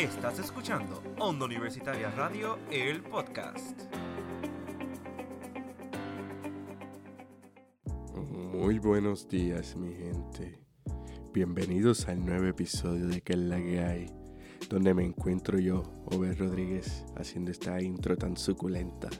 Estás escuchando Onda Universitaria Radio, el podcast. Muy buenos días, mi gente. Bienvenidos al nuevo episodio de Que es la que hay, donde me encuentro yo, Over Rodríguez, haciendo esta intro tan suculenta.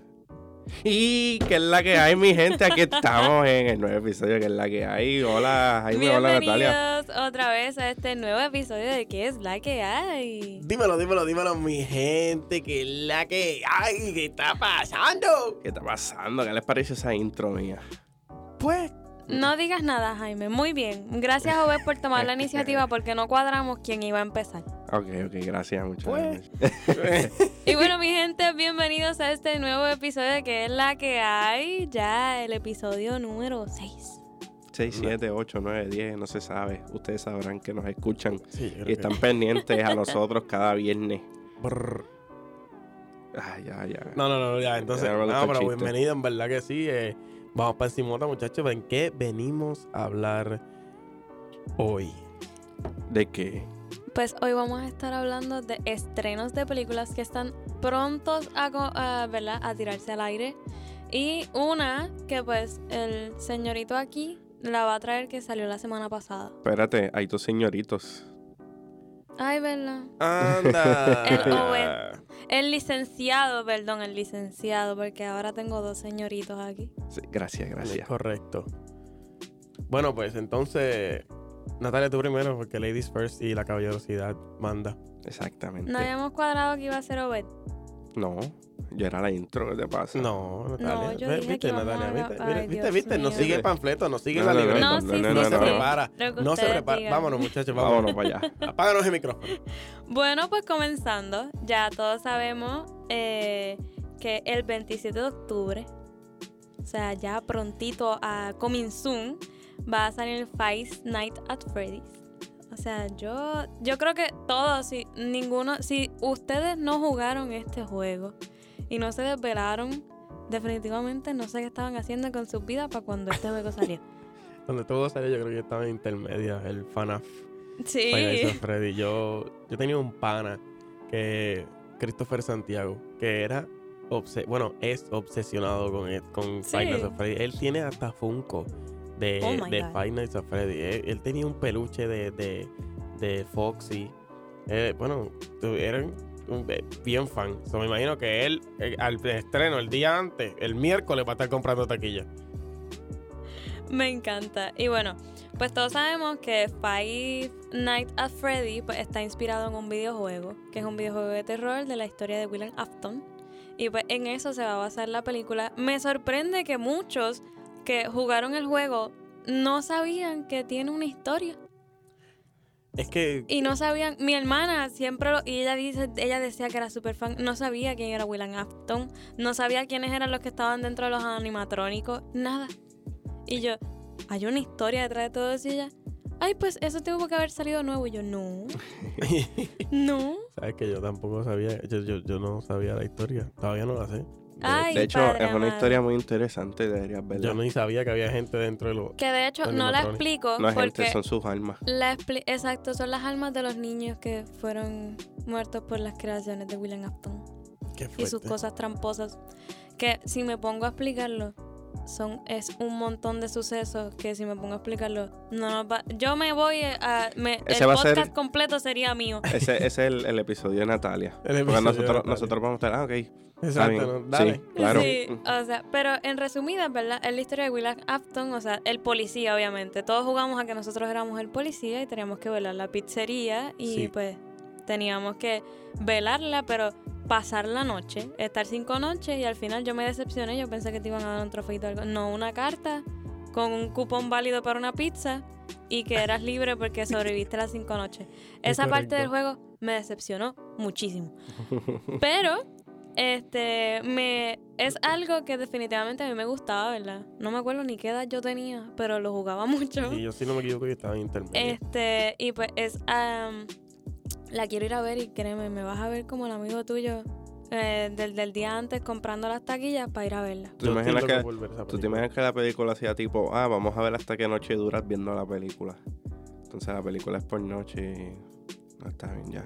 Y que es la que hay, mi gente. Aquí estamos en el nuevo episodio que es la que hay. Hola, Jaime, hola, Natalia. Bienvenidos otra vez a este nuevo episodio de ¿Qué es la que hay? Dímelo, dímelo, dímelo, mi gente, que es la que hay, ¿qué está pasando? ¿Qué está pasando? ¿Qué les parece esa intro mía? Pues, No digas nada, Jaime. Muy bien. Gracias, Obed, por tomar la iniciativa porque no cuadramos quién iba a empezar. Ok, ok, gracias, muchas Pues. gracias. Y bueno, mi gente, bienvenidos a este nuevo episodio ¿Qué es la que hay? Ya el episodio número 6. 6, 7, 8, 9, 10, no se sabe. Ustedes sabrán que nos escuchan sí, y están pendientes a nosotros cada viernes. que- Brr. Ay, ya, ya. No, no, no, ya, entonces, Ya, no, no, pero chiste. bienvenido, en verdad que sí. eh, vamos para encima, muchachos, ¿en qué venimos a hablar hoy? ¿De qué? Pues hoy vamos a estar hablando de estrenos de películas que están prontos a, ¿verdad? a tirarse al aire. Y una que pues el señorito aquí la va a traer que salió la semana pasada. Espérate, hay dos señoritos. Ay, ¿verdad? Anda. El Owen. El licenciado, perdón, el licenciado, porque ahora tengo dos señoritos aquí. Sí, gracias, gracias. correcto. Bueno, pues entonces, Natalia, tú primero, porque Ladies First y la caballerosidad manda. Exactamente. No habíamos cuadrado que iba a ser Obed. No, yo era la intro, ¿qué te pasa? No, Natalia. yo Ve- dije ¿Viste, que Natalia? a- ¿Viste, ay, viste, Dios viste? No mío. sigue el panfleto, no sigue No, la no, no, libreta. No, no, sí, no, sí, no, No no, se no. prepara. No se prepara. digan. Vámonos, muchachos, vámonos. Vámonos para allá. Apáganos el micrófono. Bueno, pues comenzando, ya todos sabemos eh, que el 27 de octubre, o sea, ya prontito a Coming Soon, va a salir Five Night at Freddy's. O sea, yo, yo creo que todos, si ninguno, si ustedes no jugaron este juego y no se desvelaron, definitivamente no sé qué estaban haciendo con sus vidas para cuando este juego salió. Donde todo salió, yo creo que estaba en intermedia, el FNAF. Sí. Freddy. Yo, yo tenía un pana que, Christopher Santiago, que era, bueno, es obsesionado con, el- con Sí. Freddy. Él tiene hasta Funko de, Oh de. Five Nights at Freddy. Él, él tenía un peluche de, de, de Foxy. Eh, bueno, eran eh, bien fan. So, me imagino que él, eh, al estreno, el día antes, el miércoles, va a estar comprando taquilla. Me encanta. Y bueno, pues todos sabemos que Five Nights at Freddy pues, está inspirado en un videojuego, que es un videojuego de terror de la historia de William Afton. Y pues en eso se va a basar la película. Me sorprende que muchos que jugaron el juego no sabían que tiene una historia. Es que Y no sabían, mi hermana siempre, lo- y ella dice, ella decía que era súper fan, no sabía quién era William Afton, no sabía quiénes eran los que estaban dentro de los animatrónicos, nada. Y yo, hay una historia detrás de todo eso y ella, ay, pues eso tuvo que haber salido nuevo. Y yo, no, no. Sabes que yo tampoco sabía, yo, yo, yo no sabía la historia, todavía no la sé. De, Ay, de hecho, padre es una historia muy interesante, deberías verla. Yo ni sabía que había gente dentro de los... Que de hecho no la explico no es gente, son sus almas. la expli- exacto, son las almas de los niños que fueron muertos por las creaciones de William Afton. Qué y sus cosas tramposas. Que si me pongo a explicarlo, son, es un montón de sucesos que si me pongo a explicarlo, no nos va. Yo me voy a. me- el ser- podcast completo sería mío. Ese, ese es el, el episodio de Natalia. El episodio Porque nosotros, Natalia. nosotros vamos a estar, ah, ok. está Exacto. Dale. Sí, claro. Sí, o sea, pero en resumidas, ¿verdad? Es la historia de William Afton, o sea, el policía, obviamente. Todos jugamos a que nosotros éramos el policía y teníamos que velar la pizzería y Sí. pues teníamos que velarla, pero pasar la noche, estar cinco noches y al final yo me decepcioné, yo pensé que te iban a dar un trofeito o algo. No, una carta con un cupón válido para una pizza y que eras libre porque sobreviviste las cinco noches. Es Esa parte del juego me decepcionó muchísimo. Pero este me es algo que definitivamente a mí me gustaba, ¿verdad? No me acuerdo ni qué edad yo tenía, pero lo jugaba mucho. Y yo si no me equivoco yo estaba en intermedio. Este, y pues es am, la quiero ir a ver y créeme, me vas a ver como el amigo tuyo eh, del, del día antes comprando las taquillas para ir a verla. ¿Tú te imaginas que, tú te imaginas que la película hacía tipo, ah, vamos a ver hasta qué noche duras viendo la película? Entonces la película es por noche y... No está bien ya.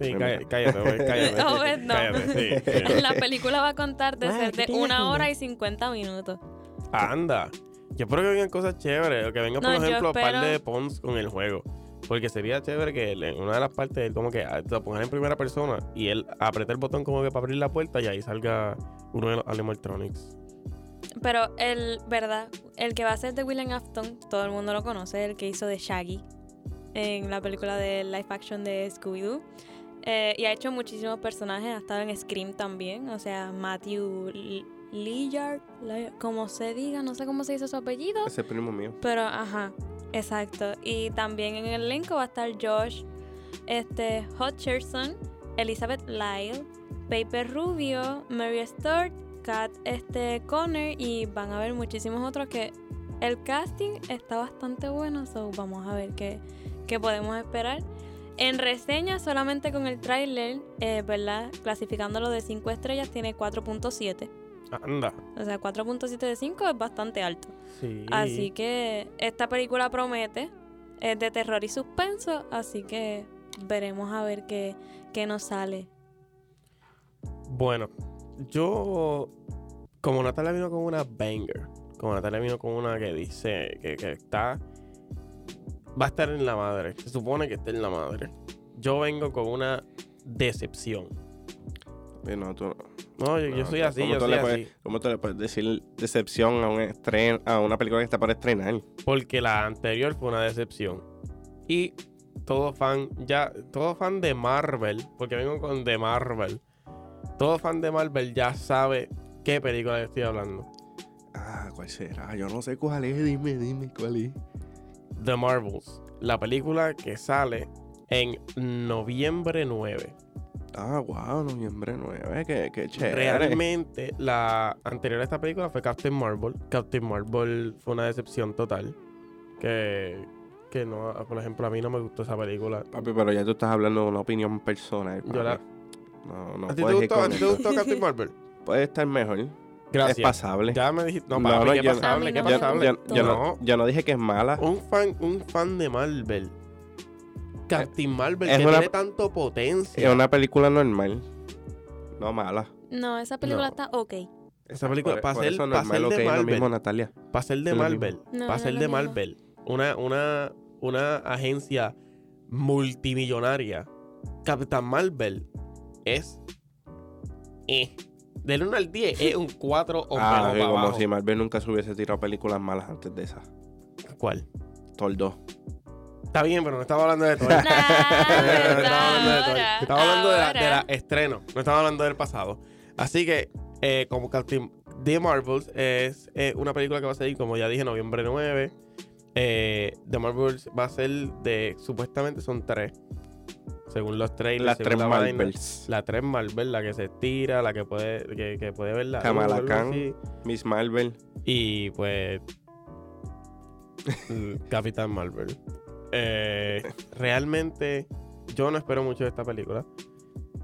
Sí, cállate, cállate, cállate. No, pues, no. Cállate, sí, sí. La película va a contar desde ¿qué de una hora y 50 minutos. Anda. Yo espero que vengan cosas chéveres. Que venga, por No, ejemplo, un par espero- de pons con el juego. Porque sería chévere que él, en una de las partes él como que ah, lo pongan en primera persona y él aprieta el botón como que para abrir la puerta y ahí salga uno de los animatronics. Pero el, ¿verdad? El que va a ser de William Afton, todo el mundo lo conoce, el que hizo de Shaggy en la película de live action de Scooby-Doo. Eh, y ha hecho muchísimos personajes, ha estado en Scream también, o sea, Matthew Lillard, como se diga, no sé cómo se dice su apellido, Ese primo mío. pero ajá, exacto. Y también en el elenco va a estar Josh este, Hutcherson, Elizabeth Lyle, Paper Rubio, Mary Stewart, Kat este, Connor y van a haber muchísimos otros que el casting está bastante bueno, so vamos a ver qué, qué podemos esperar. En reseña, solamente con el tráiler, eh, ¿verdad? Clasificándolo de 5 estrellas, tiene 4.7. Anda. O sea, 4.7 de 5 es bastante alto. Sí. Así que esta película promete. Es de terror y suspenso, así que veremos a ver qué, qué nos sale. Bueno, yo. Como Natalia vino con una banger. Como Natalia vino con una que dice que, que está. Va a estar en la madre. Se supone que está en la madre. Yo vengo con una decepción. No, tú no. No, yo, yo No, soy ¿cómo así, yo soy le así. ¿Cómo tú le puedes decir decepción a, un estren a una película que está para estrenar? Porque la anterior fue una decepción. Y todo fan, ya, todo fan de Marvel, porque vengo con de Marvel. Todo fan de Marvel ya sabe qué película estoy hablando. Ah, ¿cuál será? Yo no sé cuál es. Dime, dime cuál es. The Marvels, la película que sale en noviembre 9. Ah, wow, noviembre 9. Qué, qué chévere. Realmente, la anterior a esta película fue Captain Marvel. Captain Marvel fue una decepción total. Que, que no, por ejemplo, a mí no me gustó esa película. Papi, pero ya tú estás hablando de una opinión personal. Yo la-. No, no ¿A ti te gustó, a con ti te eso. gustó Captain Marvel? Puede estar mejor. Gracias. Es pasable. Ya me dijiste. No, No, papi, no, qué pasable, qué pasable. Yo, yo no. no, yo no dije que es mala. Un fan, un fan de Marvel. Captain Marvel, es que una- tiene tanto potencia. Es una película normal. No mala. No, esa película No. está ok. Esa película, para ser, normal, ok, de Marvel, mismo, Natalia. para ser de Marvel, No, para ser de. Marvel, una, una, una agencia multimillonaria, Captain Marvel es eh. Del 1 al 10 es un 4 o Ah, menos sí, para como abajo. si Marvel nunca se hubiese tirado películas malas antes de esa. ¿Cuál? Thor 2. Está bien, pero no estaba hablando de todo. Nah, No estaba hablando de ahora, Estaba hablando de la, de la ahora. estreno. No estaba hablando del pasado. Así que, eh, como Captain The Marvels es eh, una película que va a salir, como ya dije, noviembre 9. Eh, The Marvels va a ser de. Supuestamente son tres. Según los trailers. Las tres la. Marvels. La tres Marvel, la que se estira, la que puede, que, que puede ver la. luz o Kamala Khan. Miss Marvel. Y pues. Capitán Marvel. Eh, realmente, yo no espero mucho de esta película.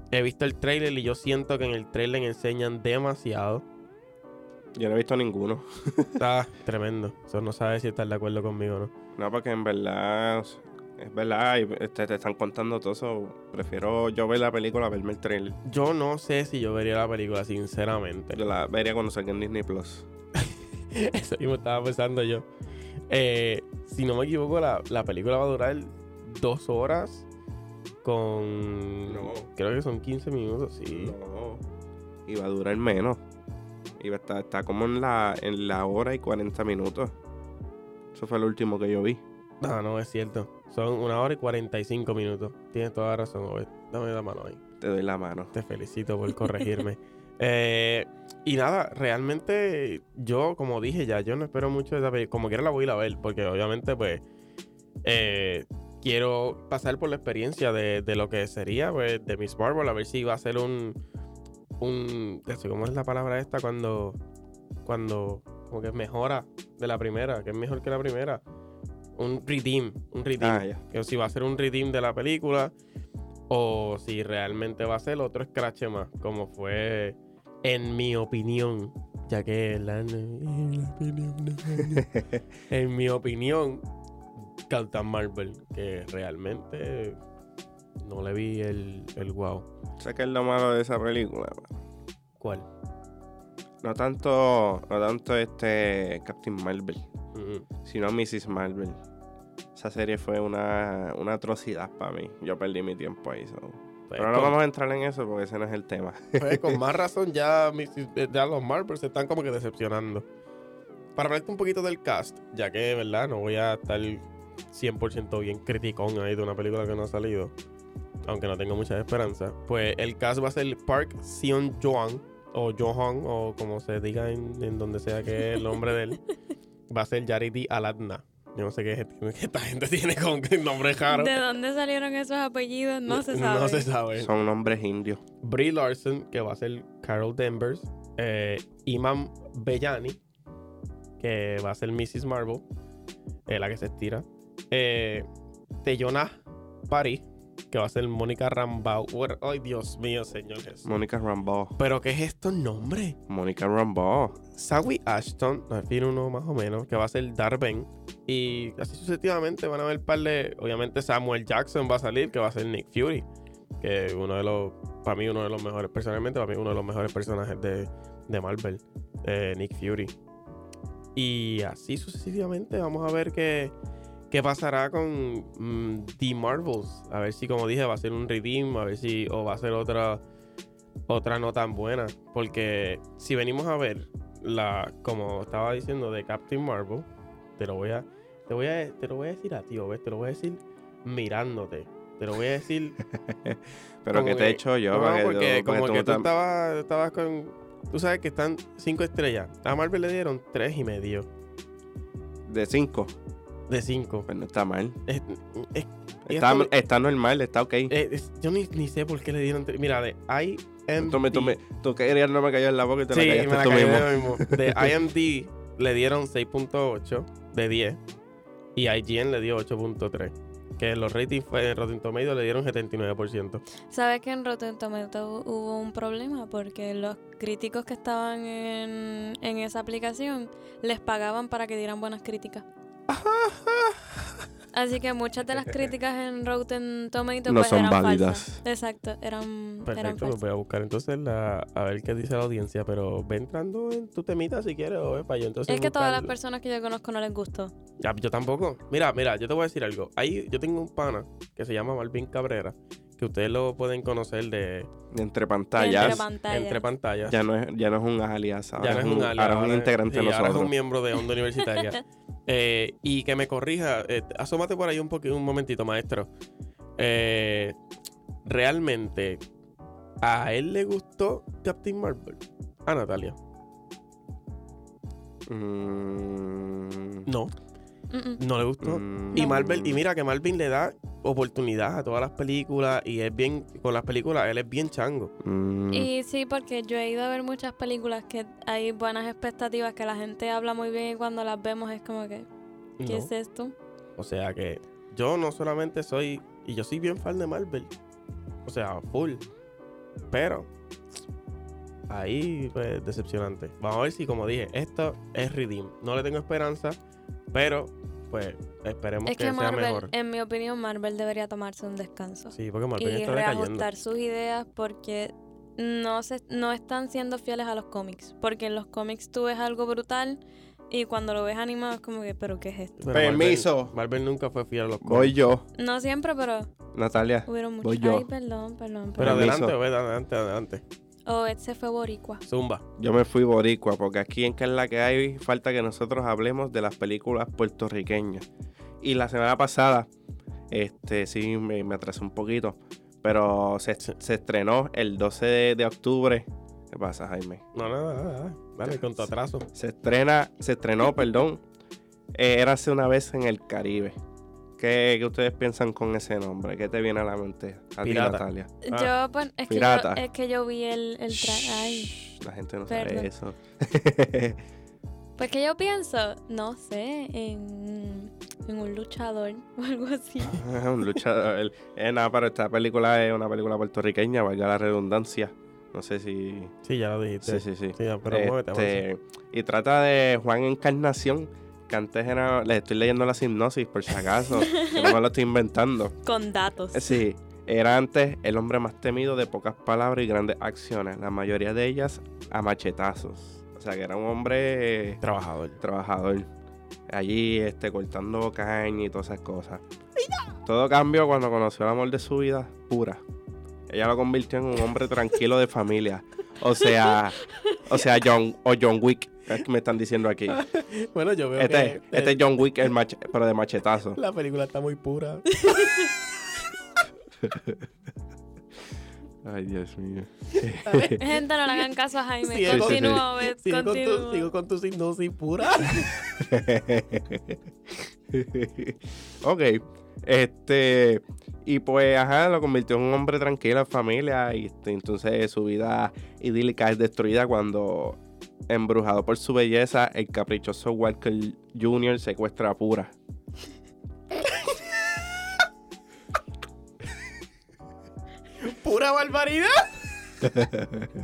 He visto el trailer y yo siento que en el trailer enseñan demasiado. Yo no he visto ninguno. Está tremendo. Eso no sabe si estás de acuerdo conmigo o no. No, porque en verdad. Es verdad, y este, te están contando todo eso. Prefiero yo ver la película a verme el trailer. Yo no sé si yo vería la película, sinceramente. Yo la vería cuando salga en Disney Plus. Eso mismo estaba pensando yo. Eh, si no me equivoco, la, la película va a durar dos horas con... No. Creo que son 15 minutos, sí. No. Y va a durar menos. Y va a estar, está como en la, en la hora y 40 minutos. Eso fue lo último que yo vi. No, no, es cierto. Son una hora y 45 minutos. Tienes toda la razón, Obed. Dame la mano ahí. Te doy la mano. Te felicito por corregirme. Eh, y nada, realmente yo, como dije ya, yo no espero mucho de esa película. Como quiera la voy a ir a ver, porque obviamente, pues, eh, quiero pasar por la experiencia de, de lo que sería, pues, de Miss Marvel, a ver si va a ser un. un ¿Cómo es la palabra esta? Cuando. Cuando. Como que mejora de la primera, que es mejor que la primera. Un redeem. Un redeem Ah, que si va a ser un redeem de la película o si realmente va a ser otro scratch más, como fue en mi opinión, ya que la, opinión en mi opinión, Captain Marvel, que realmente No le vi el, el wow. ¿Sabes qué es lo malo de esa película? ¿Cuál? No tanto, no tanto este Captain Marvel, Mm, sino Mrs. Marvel. Esa serie fue una, una atrocidad para mí. Yo perdí mi tiempo ahí. so. Pero no con, vamos a entrar en eso porque ese no es el tema. pues, con más razón ya, mis- ya los Marvel se están como que decepcionando. Para hablarte un poquito del cast, ya que, ¿verdad? No voy a estar 100% bien criticón ahí de una película que no ha salido. Aunque no tengo mucha esperanza. Pues el cast va a ser Park Seon Joan. O Johan, o como se diga en, en donde sea que es el nombre de él. Va a ser Yaridi Aladna. Yo no sé qué, qué esta gente tiene con el nombre raro. ¿De dónde salieron esos apellidos? No se sabe. No se sabe. Son nombres indios. Brie Larson, que va a ser Carol Danvers. Eh, Imam Bellani, que va a ser Mrs. Marvel, eh, la que se estira. Eh, Teyona Paris, que va a ser Mónica Rambeau. Bueno, Ay, Dios mío, señor Jesús. Mónica Rambeau. ¿Pero qué es estos nombres? Mónica Rambeau. Sawi Ashton, al fin uno más o menos, que va a ser Darben. Y así sucesivamente van a haber par de. Obviamente Samuel Jackson va a salir, que va a ser Nick Fury. Que uno de los. Para mí, uno de los mejores. Personalmente, para mí, uno de los mejores personajes de, de Marvel. eh, Nick Fury. Y así sucesivamente vamos a ver qué, qué pasará con mm, The Marvels. A ver si, como dije, va a ser un redeem. A ver si. O va a ser otra. Otra no tan buena. Porque si venimos a ver la. Como estaba diciendo de Captain Marvel. Te lo voy a. Te voy a, te lo voy a decir a ti, ¿ves? Te lo voy a decir mirándote. Te lo voy a decir Pero que te he hecho yo. no, porque para como que tú estabas, estabas con. Tú sabes que están cinco estrellas. A Marvel le dieron tres y medio De cinco. De cinco. Pues no está mal. Es- es- Está, esto- está normal, está ok. eh, es- yo ni, ni sé por qué le dieron. Mira, de IMD. tú, me, tú, me, querías no me cayó en la boca y te sí, la me callaste la tú caí mismo. mismo. De IMD le dieron 6.8 de 10. Y IGN le dio 8.3. Que los ratings fue en Rotten Tomatoes le dieron 79%. ¿Sabes que en Rotten Tomatoes hu- hubo un problema? Porque los críticos que estaban en, en esa aplicación les pagaban para que dieran buenas críticas. Así que muchas de las críticas en Rotten Tomatoes No pues, son eran válidas. falsas. Exacto, eran, eran Perfecto, pues falsas. voy a buscar entonces la, a ver qué dice la audiencia. Pero ve entrando en tu temita si quieres, o ve para yo entonces. Es que todas las personas que yo conozco no les gustó. Ya, yo tampoco. Mira, mira, yo te voy a decir algo. Ahí yo tengo un pana que se llama Malvin Cabrera, que ustedes lo pueden conocer de De entre pantallas. Entre pantallas. entre pantallas. Ya no es, ya no es un alias. Ahora Ya no es un alias, Ahora es un integrante de sí, Ahora es nosotros. un miembro de Onda Universitaria. Eh, y que me corrija, eh, asómate por ahí un poquito, un momentito, maestro. Eh, realmente, ¿a él le gustó Captain Marvel? A Natalia. Mm, No. No le gustó. mm, Y Marvel, y mira que Marvel le da oportunidad a todas las películas y es bien, con las películas, él es bien chango. mm, Y sí, porque yo he ido a ver muchas películas que hay buenas expectativas, que la gente habla muy bien y cuando las vemos es como que, ¿qué No. es esto? O sea que yo no solamente soy, y yo soy bien fan de Marvel, o sea, full, pero ahí pues decepcionante. Vamos a ver si, como dije, esto es Redeem. No le tengo esperanza, pero pues esperemos Es que, que sea Marvel, mejor. en mi opinión, Marvel debería tomarse un descanso. Sí, porque Marvel y está reajustar sus ideas porque no se no están siendo fieles a los cómics. Porque en los cómics tú ves algo brutal y cuando lo ves animado es como que, ¿pero qué es esto? Pero Marvel- Permiso. Marvel, nunca fue fiel a los Voy cómics. yo, No siempre, pero Natalia. hubieron muchos. Voy yo. Ay, perdón, perdón. Pero. Permiso. adelante, ve, adelante, adelante. Oh, este fue boricua. Zumba. Yo me fui boricua porque aquí en que es la que hay falta que nosotros hablemos de las películas puertorriqueñas. Y la semana pasada, este sí me, me atrasé un poquito, pero se, se estrenó el 12 de, de octubre. ¿Qué pasa, Jaime? No, nada, nada, nada. Dale, con tu atraso. Se estrena, se estrenó, perdón. eh, Érase una vez en el Caribe. ¿Qué, qué ustedes piensan con ese nombre? ¿Qué te viene a la mente? A ti. Natalia. Ah. Yo, pues, es que yo, es que yo vi el, el Ay. La gente no Perdón. sabe eso. Pues que yo pienso, no sé, en, en un luchador o algo así. un luchador. Eh, nada, pero esta película es una película puertorriqueña, valga la redundancia. No sé si. Sí, ya lo dijiste. Sí, sí, sí. Sí, pero muévete, Este, y trata de Juan Encarnación, que antes era. Les estoy leyendo la hipnosis, por si acaso, que no me lo estoy inventando. Con datos. Sí. Era antes el hombre más temido de pocas palabras y grandes acciones, la mayoría de ellas a machetazos. O sea que era un hombre eh, Trabajador. trabajador. Allí este, cortando caña y todas esas cosas. Todo cambió cuando conoció el amor de su vida, pura. Ella lo convirtió en un hombre tranquilo de familia. O sea, o sea, John, o John Wick, es que me están diciendo aquí. Bueno, yo veo Este, que este es John Wick, el mache- pero de machetazo. la película está muy pura. Ay, Dios mío. Gente, no le hagan caso a Jaime. Sigue con- continúa, Obed, sigo, con tu, continúa. sigo con tu hipnosis pura. ok. Este. Y pues, ajá, lo convirtió en un hombre tranquilo, en familia. Y este, entonces su vida idílica es destruida cuando, embrujado por su belleza, el caprichoso Walker Jr. secuestra a Pura. pura barbaridad.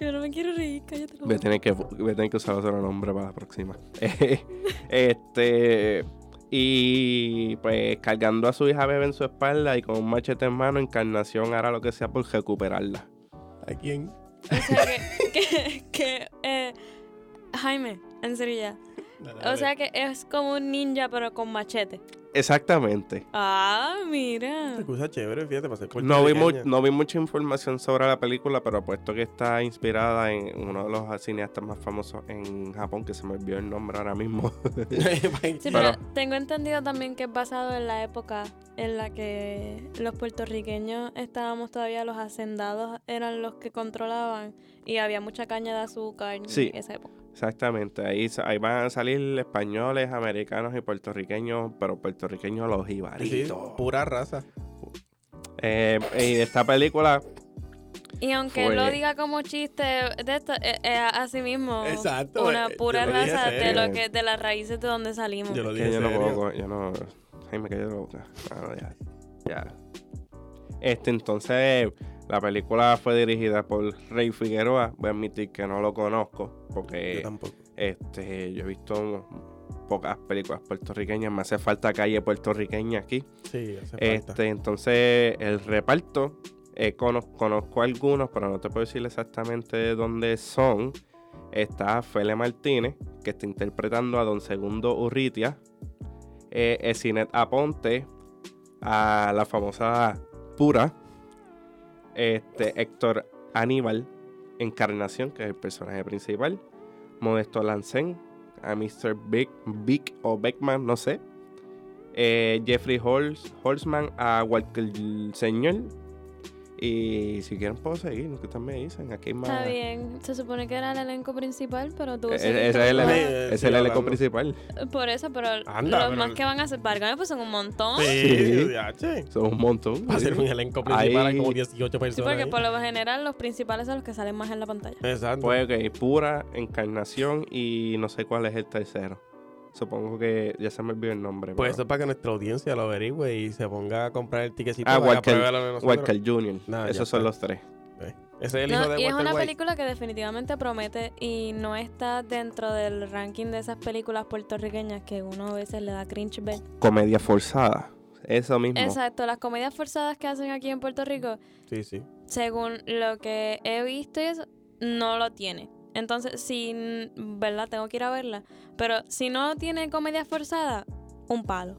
Yo no me quiero reír, cállate. la Voy a tener que, voy a tener que usar otro nombre para la próxima. este. Y pues cargando a su hija bebé en su espalda y con un machete en mano, Encarnación hará lo que sea por recuperarla. ¿A quién? O sea que, que, que eh, Jaime, en serio ya. O sea que es como un ninja pero con machete. Exactamente. Ah, mira. Se escucha chévere, fíjate, para ser No vi, no vi mucha información sobre la película, pero apuesto que está inspirada en uno de los cineastas más famosos en Japón, que se me olvidó el nombre ahora mismo. Sí, Pero- pero tengo entendido también que es basado en la época en la que los puertorriqueños estábamos todavía, los hacendados eran los que controlaban y había mucha caña de azúcar en Sí. esa época. Exactamente. Ahí, ahí van a salir españoles, americanos y puertorriqueños, pero puertorriqueños los Sí, jibaritos. pura raza. Eh, y esta película, Y aunque Fue- lo diga como chiste de esto, eh, eh, así mismo Exacto, una eh, pura raza de lo que de las raíces de donde salimos. Yo lo dije yo no puedo, yo no, Jaime, que yo no boca. Ah, no, ya, ya. Este, entonces, la película fue dirigida por Rey Figueroa. Voy a admitir que no lo conozco, Yo porque tampoco. este, yo he visto pocas películas puertorriqueñas. Me hace falta calle puertorriqueña aquí. Sí, hace falta. Este, entonces, el reparto, eh, cono- conozco algunos, pero no te puedo decir exactamente de dónde son. Está Fele Martínez, que está interpretando a Don Segundo Urritia. Eh, Esinet Aponte, a la famosa Pura. Este, Héctor Aníbal, Encarnación, que es el personaje principal. Modesto Lancén, a Mr. Big, Big o Beckman, no sé. Eh, Jeffrey Holz, Holzman a Walker Señor. Y si quieren puedo seguir, que ustedes me dicen. Aquí hay más. Está bien, se supone que era el elenco principal, pero tú Eh, seguiste Ese es el, Sí, es sí, elenco hablando. principal. Por eso, pero Anda, los pero- más que van a ser Vargas pues son un montón. Sí, Sí. Son un montón. Va a ser un elenco principal, hay como 18 Sí, personas. porque ahí. por lo general los principales son los que salen más en la pantalla. Exacto. Pues ok, pura encarnación y no sé cuál es el tercero. Supongo que ya se me olvidó el nombre. Pues pero- eso es para que nuestra audiencia lo averigüe y se ponga a comprar el tiquecito Ah, Walker-. Walker Jr. Nah, Esos son los tres. Eh, Ese es el No, hijo de y es una White. película que definitivamente promete y no está dentro del ranking de esas películas puertorriqueñas que uno a veces le da cringe ver. Comedia forzada. Eso mismo. Exacto, las comedias forzadas que hacen aquí en Puerto Rico, Sí, sí. según lo que he visto no lo tiene. Entonces, si, ¿verdad? Tengo que ir a verla. Pero si no tiene comedia forzada, un palo.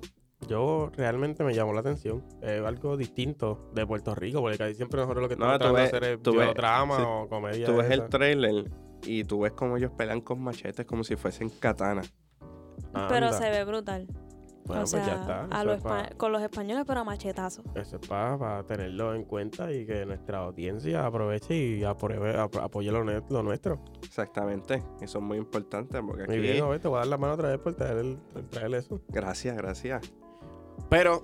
Yo realmente me llamó la atención. Es algo distinto de Puerto Rico, porque casi siempre nosotros lo que No, estamos tú tratando de ves- hacer es tú ves- drama sí. o comedia. Tú ves el trailer y tú ves cómo ellos pelean con machetes como si fuesen katana. Pero Anda. se ve brutal. Bueno, o sea, pues ya está. a es con los españoles, pero a machetazos. Eso es para tenerlo en cuenta y que nuestra audiencia aproveche y apruebe, ap- apoye lo, nue- lo nuestro. Exactamente. Eso es muy importante porque aquí... Muy bien, Obed, te voy a dar la mano otra vez por traer, el- por traer eso. Gracias, gracias. Pero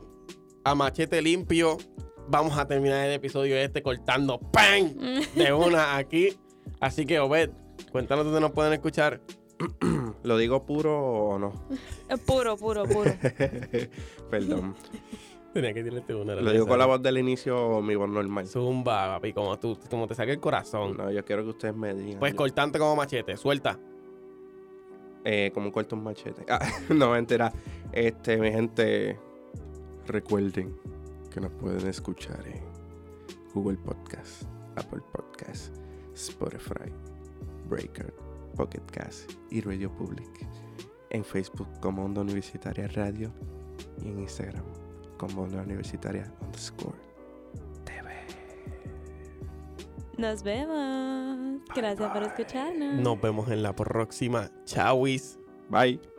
a machete limpio, vamos a terminar el episodio este cortando ¡pam! de una aquí. Así que, Obed, cuéntanos dónde nos pueden escuchar. ¿Lo digo puro o no? Es puro, puro, puro. Perdón. Tenía que tirarte una. Lo digo con la voz del inicio mi voz normal. Zumba, papi, como, tú, como te salga el corazón. No, yo quiero que ustedes me digan. Pues cortante como machete, suelta. eh, como corto un machete. Ah, no, mentira. Este, mi gente, recuerden que nos pueden escuchar en Google Podcast, Apple Podcast, Spotify, Breaker, Pocket Cast y Radio Public. En Facebook como Onda Universitaria Radio y en Instagram como Onda Universitaria underscore TV. Nos vemos. Gracias por escucharnos. Nos vemos en la próxima. Chawis. Bye.